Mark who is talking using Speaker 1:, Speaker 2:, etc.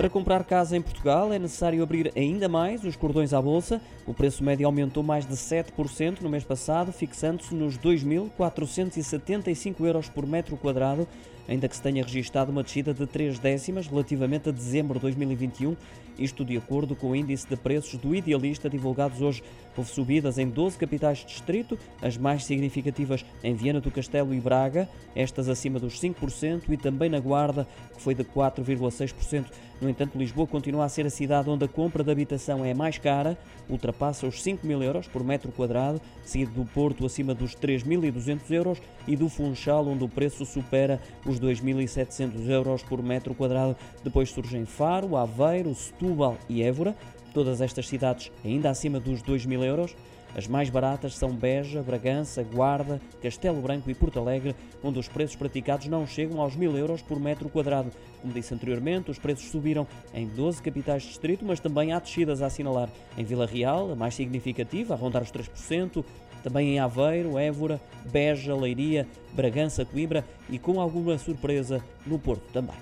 Speaker 1: Para comprar casa em Portugal é necessário abrir ainda mais os cordões à bolsa. O preço médio aumentou mais de 7% no mês passado, fixando-se nos 2.475 euros por metro quadrado, ainda que se tenha registado uma descida de 3 décimas relativamente a dezembro de 2021, isto de acordo com o índice de preços do Idealista divulgados hoje. Houve subidas em 12 capitais de distrito, as mais significativas em Viana do Castelo e Braga, estas acima dos 5%, e também na Guarda, que foi de 4,6%. No entanto, Lisboa continua a ser a cidade onde a compra de habitação é mais cara, ultrapassa os 5 mil euros por metro quadrado, seguido do Porto acima dos 3.200 euros e do Funchal, onde o preço supera os 2.700 euros por metro quadrado. Depois surgem Faro, Aveiro, Setúbal e Évora, todas estas cidades ainda acima dos 2 mil euros. As mais baratas são Beja, Bragança, Guarda, Castelo Branco e Porto Alegre, onde os preços praticados não chegam aos mil euros por metro quadrado. Como disse anteriormente, os preços subiram em 12 capitais de distrito, mas também há descidas a assinalar. Em Vila Real, a mais significativa, a rondar os 3%, também em Aveiro, Évora, Beja, Leiria, Bragança, Coimbra e com alguma surpresa no Porto também.